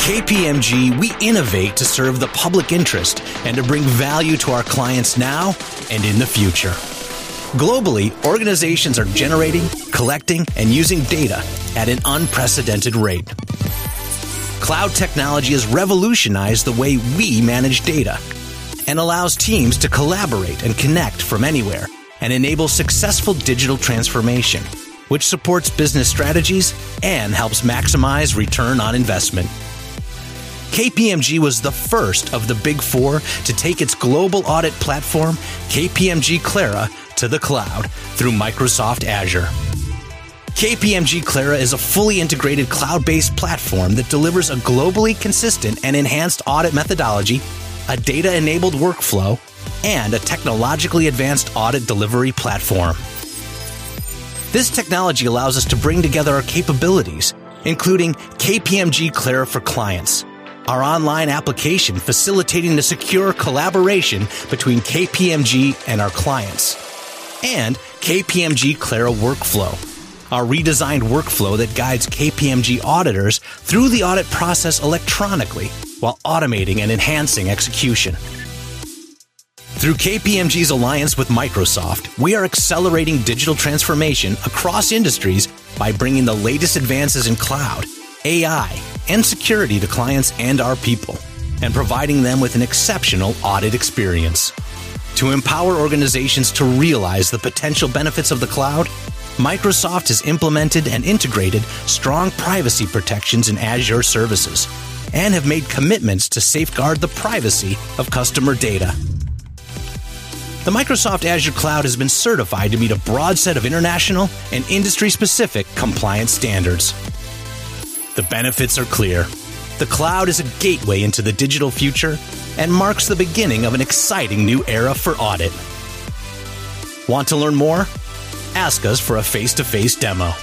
KPMG, we innovate to serve the public interest and to bring value to our clients now and in the future. Globally, organizations are generating, collecting, and using data at an unprecedented rate. Cloud technology has revolutionized the way we manage data and allows teams to collaborate and connect from anywhere and enable successful digital transformation, which supports business strategies and helps maximize return on investment. KPMG was the first of the big four to take its global audit platform, KPMG Clara, to the cloud through Microsoft Azure. KPMG Clara is a fully integrated cloud based platform that delivers a globally consistent and enhanced audit methodology, a data enabled workflow, and a technologically advanced audit delivery platform. This technology allows us to bring together our capabilities, including KPMG Clara for Clients our online application facilitating the secure collaboration between KPMG and our clients, and KPMG Clara Workflow, our redesigned workflow that guides KPMG auditors through the audit process electronically while automating and enhancing execution. Through KPMG's alliance with Microsoft, we are accelerating digital transformation across industries by bringing the latest advances in cloud, AI, and security to clients and our people, and providing them with an exceptional audit experience. To empower organizations to realize the potential benefits of the cloud, Microsoft has implemented and integrated strong privacy protections in Azure services and have made commitments to safeguard the privacy of customer data. The Microsoft Azure Cloud has been certified to meet a broad set of international and industry specific compliance standards. The benefits are clear. The cloud is a gateway into the digital future and marks the beginning of an exciting new era for audit. Want to learn more? Ask us for a face to face demo.